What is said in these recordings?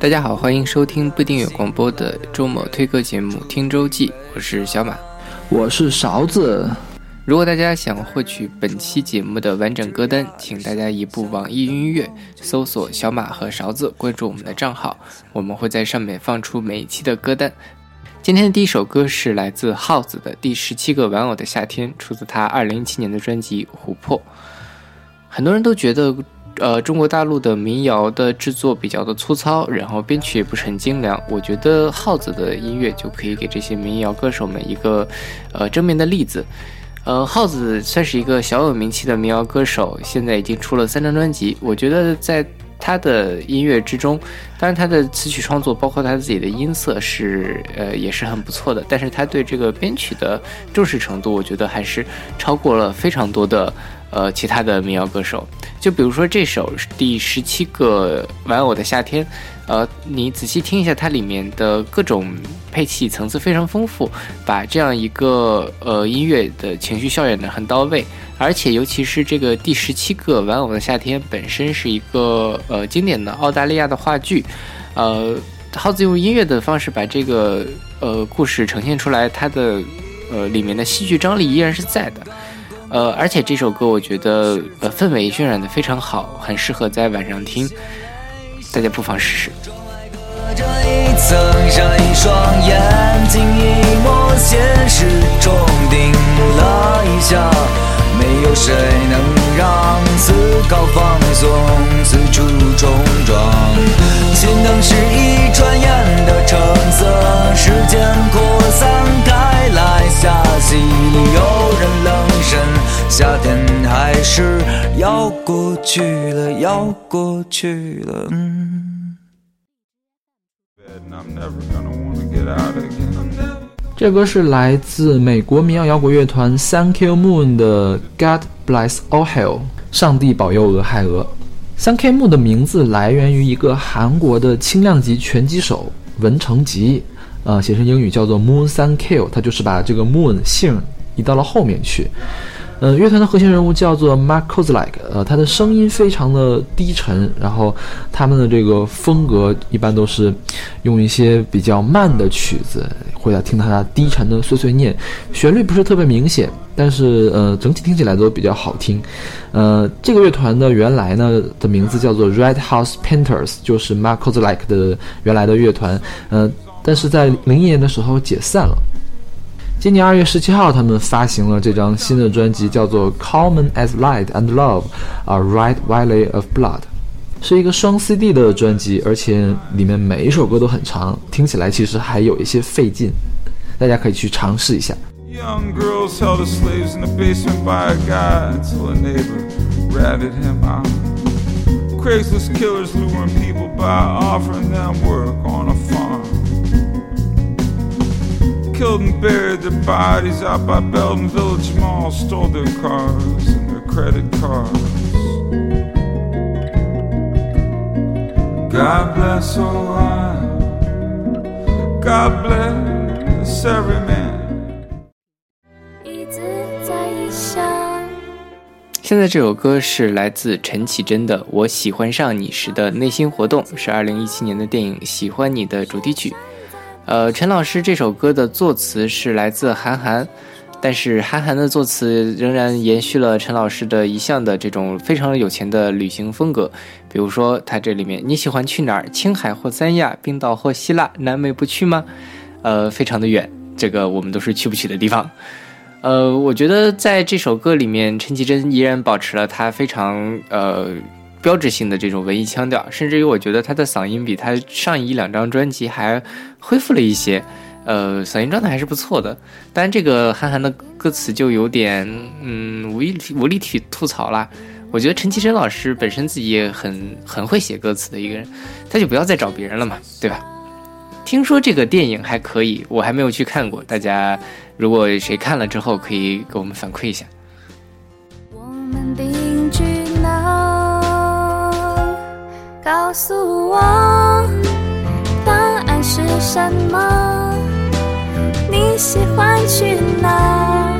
大家好，欢迎收听不订阅广播的周末推歌节目《听周记》，我是小马，我是勺子。如果大家想获取本期节目的完整歌单，请大家移步网易音乐，搜索“小马和勺子”，关注我们的账号，我们会在上面放出每一期的歌单。今天的第一首歌是来自耗子的《第十七个玩偶的夏天》，出自他二零一七年的专辑《琥珀》。很多人都觉得，呃，中国大陆的民谣的制作比较的粗糙，然后编曲也不是很精良。我觉得耗子的音乐就可以给这些民谣歌手们一个，呃，正面的例子。呃，耗子算是一个小有名气的民谣歌手，现在已经出了三张专辑。我觉得在他的音乐之中，当然他的词曲创作，包括他自己的音色是呃也是很不错的。但是他对这个编曲的重视程度，我觉得还是超过了非常多的呃其他的民谣歌手。就比如说这首第十七个玩偶的夏天。呃，你仔细听一下，它里面的各种配器层次非常丰富，把这样一个呃音乐的情绪效演的很到位，而且尤其是这个第十七个玩偶的夏天本身是一个呃经典的澳大利亚的话剧，呃，耗子用音乐的方式把这个呃故事呈现出来，它的呃里面的戏剧张力依然是在的，呃，而且这首歌我觉得呃氛围渲染的非常好，很适合在晚上听。大家不妨试试。这一层像一双眼睛，一抹现实中定了一下，没有谁能让思考放松，四处冲撞。心灯是一转眼的橙色，时间夏天还是要过去了，要过去了。这歌是来自美国民谣摇滚乐团 Thank You Moon 的 God Bless All Hell，上帝保佑俄亥俄。Thank You Moon 的名字来源于一个韩国的轻量级拳击手文成吉，呃，写成英语叫做 Moon Thank You，他就是把这个 Moon 姓移到了后面去。呃，乐团的核心人物叫做 Mark Kozlak，呃，他的声音非常的低沉，然后他们的这个风格一般都是用一些比较慢的曲子，会来听他低沉的碎碎念，旋律不是特别明显，但是呃，整体听起来都比较好听。呃，这个乐团的原来呢的名字叫做 Red House Painters，就是 Mark Kozlak 的原来的乐团，呃，但是在零一年的时候解散了。今年二月十七号，他们发行了这张新的专辑，叫做《Common as Light and Love: A Red Valley of Blood》，是一个双 CD 的专辑，而且里面每一首歌都很长，听起来其实还有一些费劲，大家可以去尝试一下。Killed and buried their bodies out by Belton Village Mall, stole their cars and their credit cards. God bless Ohio. God bless every man. 现在这首歌是来自陈绮贞的《我喜欢上你时的内心活动》，是二零一七年的电影《喜欢你》的主题曲。呃，陈老师这首歌的作词是来自韩寒，但是韩寒的作词仍然延续了陈老师的一向的这种非常有钱的旅行风格。比如说，他这里面你喜欢去哪儿？青海或三亚，冰岛或希腊，南美不去吗？呃，非常的远，这个我们都是去不去的地方。呃，我觉得在这首歌里面，陈绮贞依然保持了她非常呃。标志性的这种文艺腔调，甚至于我觉得他的嗓音比他上一两张专辑还恢复了一些，呃，嗓音状态还是不错的。但这个韩寒的歌词就有点，嗯，无力无力体吐槽啦。我觉得陈绮贞老师本身自己也很很会写歌词的一个人，他就不要再找别人了嘛，对吧？听说这个电影还可以，我还没有去看过，大家如果谁看了之后，可以给我们反馈一下。告诉我答案是什么？你喜欢去哪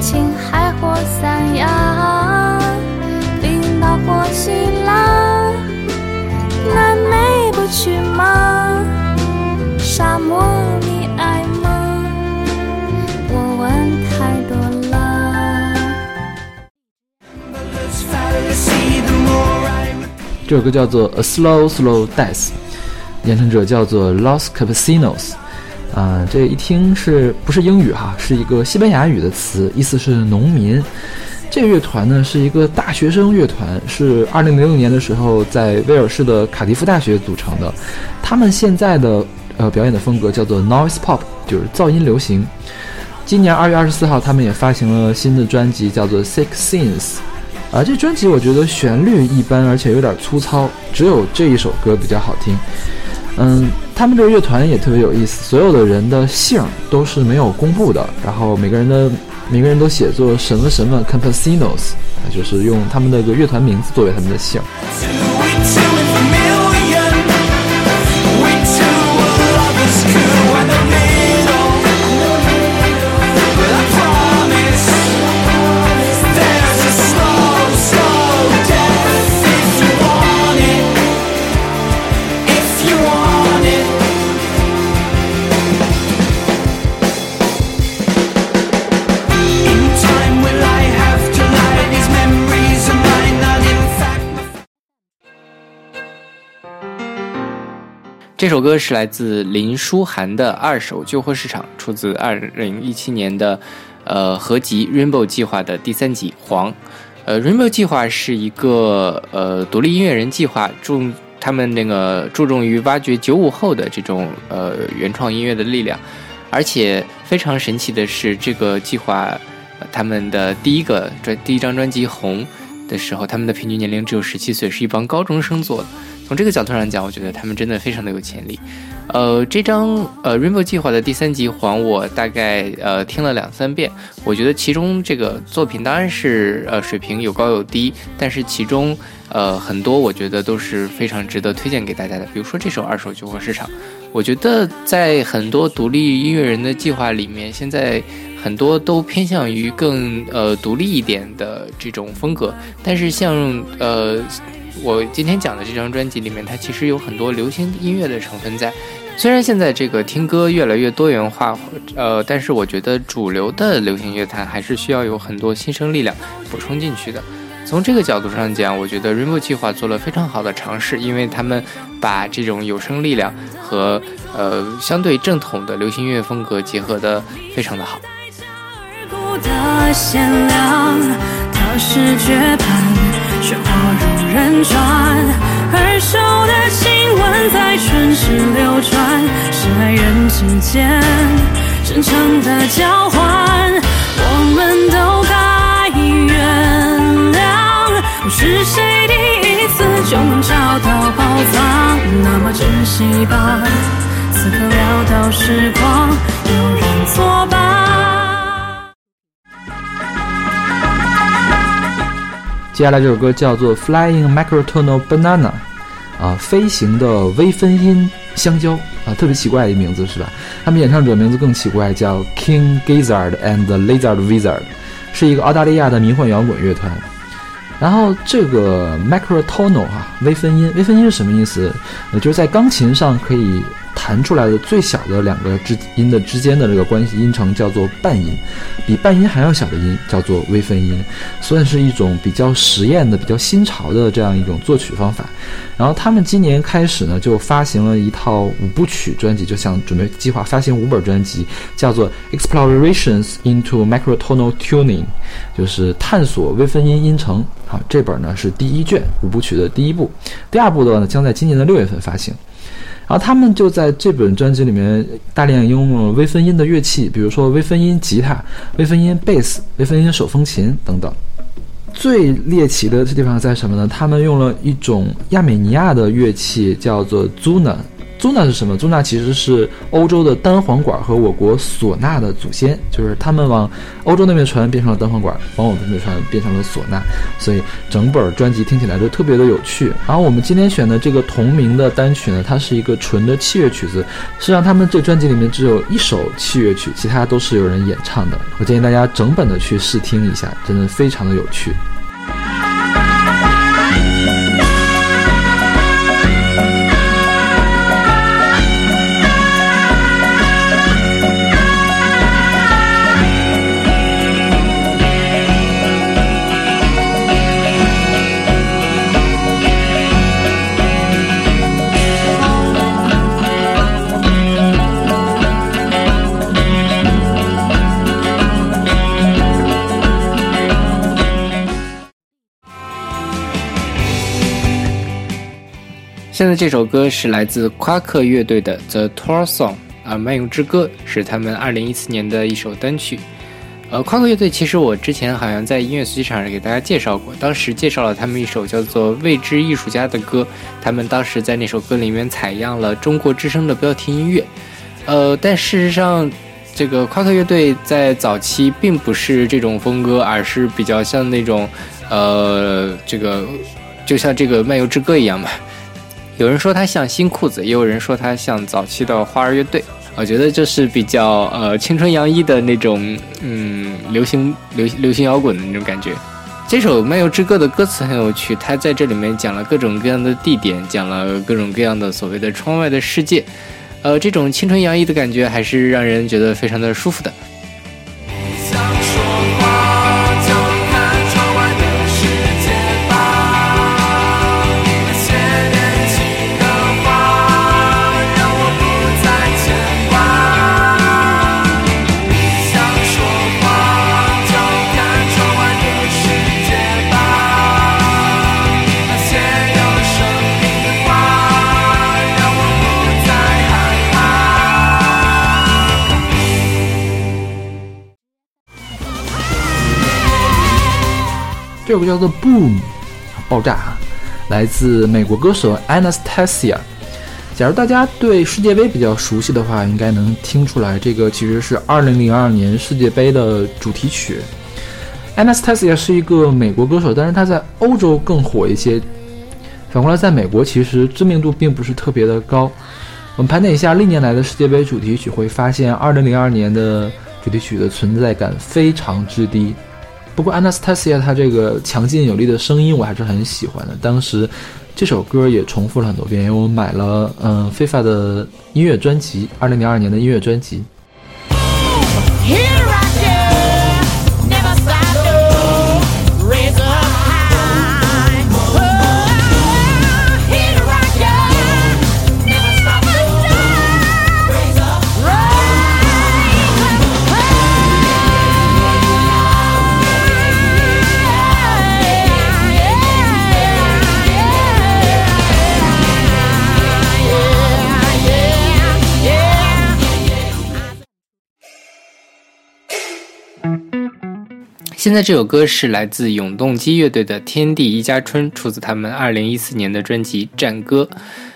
青海或三亚？冰岛或希腊？南美不去吗？沙漠？这首歌叫做《A Slow Slow Death》，演唱者叫做 Los Campesinos。啊，这一听是不是英语哈？是一个西班牙语的词，意思是农民。这个乐团呢是一个大学生乐团，是二零零六年的时候在威尔士的卡迪夫大学组成的。他们现在的呃表演的风格叫做 noise pop，就是噪音流行。今年二月二十四号，他们也发行了新的专辑，叫做 Six Scenes。啊，这专辑我觉得旋律一般，而且有点粗糙，只有这一首歌比较好听。嗯，他们这个乐团也特别有意思，所有的人的姓都是没有公布的，然后每个人的每个人都写作什么什么 Campesinos，就是用他们的个乐团名字作为他们的姓。这首歌是来自林书涵的《二手旧货市场》，出自二零一七年的，呃合集《Rainbow 计划》的第三集《黄》。呃，《Rainbow 计划》是一个呃独立音乐人计划，重他们那个注重于挖掘九五后的这种呃原创音乐的力量，而且非常神奇的是，这个计划他们的第一个专第一张专辑《红》的时候，他们的平均年龄只有十七岁，是一帮高中生做的。从这个角度上讲，我觉得他们真的非常的有潜力。呃，这张呃 Rainbow 计划的第三集还我大概呃听了两三遍，我觉得其中这个作品当然是呃水平有高有低，但是其中呃很多我觉得都是非常值得推荐给大家的。比如说这首《二手旧货市场》，我觉得在很多独立音乐人的计划里面，现在很多都偏向于更呃独立一点的这种风格，但是像呃。我今天讲的这张专辑里面，它其实有很多流行音乐的成分在。虽然现在这个听歌越来越多元化，呃，但是我觉得主流的流行乐坛还是需要有很多新生力量补充进去的。从这个角度上讲，我觉得 Rainbow 计划做了非常好的尝试，因为他们把这种有声力量和呃相对正统的流行音乐风格结合的非常的好。喧哗如转，耳熟的亲吻在唇齿流转，是爱人之间真诚的交换，我们都该原谅。不是谁第一次就能找到宝藏，那么珍惜吧，此刻潦倒时光，有人作伴。接下来这首歌叫做《Flying Microtonal Banana》，啊，飞行的微分音香蕉啊，特别奇怪的一名字是吧？他们演唱者名字更奇怪，叫 King Gizzard and Lizard Wizard，是一个澳大利亚的迷幻摇滚乐团。然后这个 Microtonal 哈，微分音，微分音是什么意思？呃，就是在钢琴上可以。弹出来的最小的两个之音的之间的这个关系音程叫做半音，比半音还要小的音叫做微分音，算是一种比较实验的、比较新潮的这样一种作曲方法。然后他们今年开始呢，就发行了一套五部曲专辑，就想准备计划发行五本专辑，叫做 Explorations into Microtonal Tuning，就是探索微分音音程。好，这本呢是第一卷五部曲的第一部，第二部的话呢将在今年的六月份发行。然后他们就在这本专辑里面大量用了微分音的乐器，比如说微分音吉他、微分音贝斯、微分音手风琴等等。最猎奇的地方在什么呢？他们用了一种亚美尼亚的乐器，叫做 zuna。租纳是什么？租纳其实是欧洲的单簧管和我国唢呐的祖先，就是他们往欧洲那边传变成了单簧管，往我们这边传变成了唢呐，所以整本专辑听起来就特别的有趣。然后我们今天选的这个同名的单曲呢，它是一个纯的器乐曲子，实际上他们这专辑里面只有一首器乐曲，其他都是有人演唱的。我建议大家整本的去试听一下，真的非常的有趣。现在这首歌是来自夸克乐队的《The Tour Song》啊，《漫游之歌》是他们二零一四年的一首单曲。呃，夸克乐队其实我之前好像在音乐随机场上给大家介绍过，当时介绍了他们一首叫做《未知艺术家》的歌，他们当时在那首歌里面采样了中国之声的标题音乐。呃，但事实上，这个夸克乐队在早期并不是这种风格，而是比较像那种，呃，这个就像这个《漫游之歌》一样嘛。有人说它像新裤子，也有人说它像早期的花儿乐队。我觉得就是比较呃青春洋溢的那种，嗯，流行流流行摇滚的那种感觉。这首《漫游之歌》的歌词很有趣，它在这里面讲了各种各样的地点，讲了各种各样的所谓的窗外的世界。呃，这种青春洋溢的感觉还是让人觉得非常的舒服的。这首歌叫做《Boom》，爆炸啊，来自美国歌手 Anastasia。假如大家对世界杯比较熟悉的话，应该能听出来，这个其实是2002年世界杯的主题曲。Anastasia 是一个美国歌手，但是他在欧洲更火一些。反过来，在美国其实知名度并不是特别的高。我们盘点一下历年来的世界杯主题曲，会发现2002年的主题曲的存在感非常之低。不过 Anastasia 她这个强劲有力的声音我还是很喜欢的。当时这首歌也重复了很多遍，因为我买了嗯 FIFA 的音乐专辑，二零零二年的音乐专辑。Here I 在这首歌是来自永动机乐队的《天地一家春》，出自他们二零一四年的专辑《战歌》。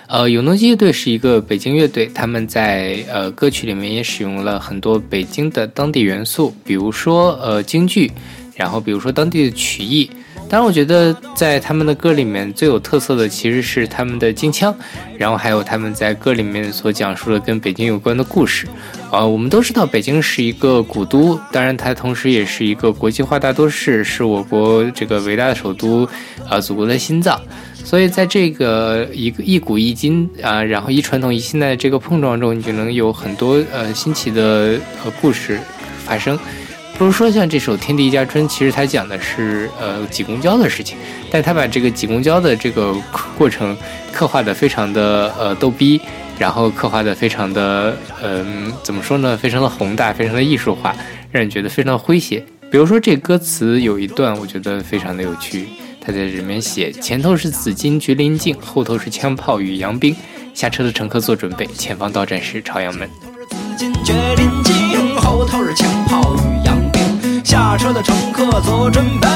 呃，永动机乐队是一个北京乐队，他们在呃歌曲里面也使用了很多北京的当地元素，比如说呃京剧，然后比如说当地的曲艺。当然，我觉得在他们的歌里面最有特色的其实是他们的京腔，然后还有他们在歌里面所讲述的跟北京有关的故事。呃，我们都知道北京是一个古都，当然它同时也是一个国际化大都市，是我国这个伟大的首都，呃，祖国的心脏。所以在这个一个一古一今啊、然后一传统一现代这个碰撞中，你就能有很多呃新奇的呃故事发生。比如说像这首《天地一家春》，其实它讲的是呃挤公交的事情，但他把这个挤公交的这个过程刻画的非常的呃逗逼，然后刻画的非常的嗯、怎么说呢？非常的宏大，非常的艺术化，让人觉得非常的诙谐。比如说这歌词有一段，我觉得非常的有趣，他在里面写：前头是紫金菊林径，后头是枪炮与洋兵，下车的乘客做准备，前方到站是朝阳门。下车的乘客做准备，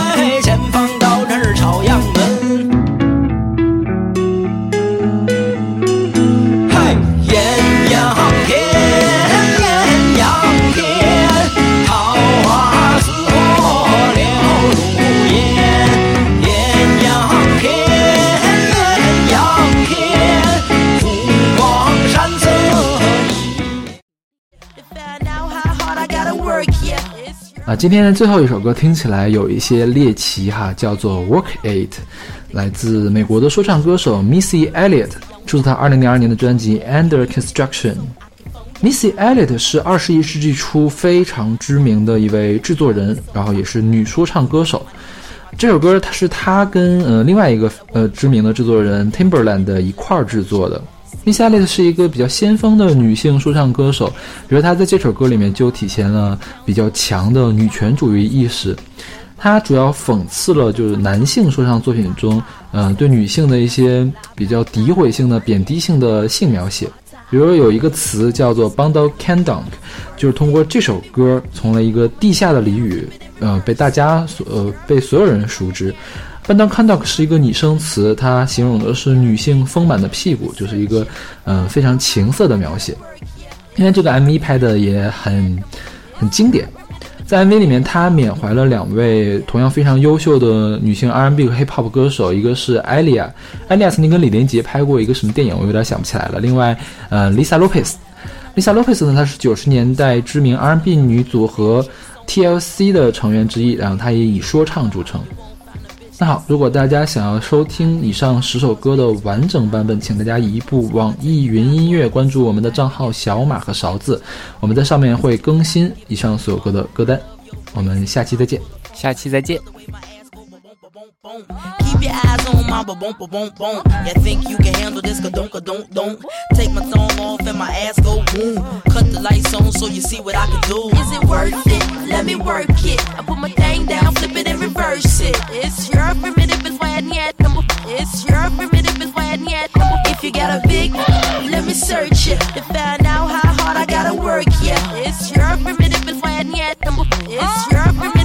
前方到站是朝阳门。嘿，艳阳天，艳阳天，桃花似火燎如烟。艳阳天，艳阳天，湖光山色一啊，今天的最后一首歌听起来有一些猎奇哈，叫做《Work It》，来自美国的说唱歌手 Missy Elliott，出自他2002年的专辑《Under Construction》。Missy Elliott 是二十一世纪初非常知名的一位制作人，然后也是女说唱歌手。这首歌它是他跟呃另外一个呃知名的制作人 Timberland 一块儿制作的。Miss Alice 是一个比较先锋的女性说唱歌手，比如她在这首歌里面就体现了比较强的女权主义意识。它主要讽刺了就是男性说唱作品中，嗯、对女性的一些比较诋毁性的、贬低性的性描写。比如有一个词叫做 “bundle candunk”，就是通过这首歌从了一个地下的俚语，呃，被大家所呃被所有人熟知。Bundle candunk 是一个拟声词，它形容的是女性丰满的屁股，就是一个嗯、非常情色的描写。因为这个 MV 拍的也很很经典，在 MV 里面，他缅怀了两位同样非常优秀的女性 R&B 和 Hip Hop 歌手，一个是艾莉亚，艾莉亚曾经跟李连杰拍过一个什么电影，我有点想不起来了。另外，呃，Lisa Lopez，Lisa Lopez 呢，她是九十年代知名 R&B 女组合 TLC 的成员之一，然后她也以说唱著称。那好，如果大家想要收听以上十首歌的完整版本，请大家移步网易云音乐，关注我们的账号小马和勺子，我们在上面会更新以上所有歌的歌单。我们下期再见。下期再见。Keep your eyes on my ba boom ba boom boom. You think you can handle this? Ka don't don't don't. Take my thumb off and my ass go boom. Cut the lights on so you see what I can do. Is it worth it? Let me work it. I put my thing down, flip it and reverse it. It's your primitive it's why I need it. It's your primitive it's why I need it. If you got a big, let me search it to find out how hard I gotta work. Yeah, it's your primitive it's why I need it. It's your primitive.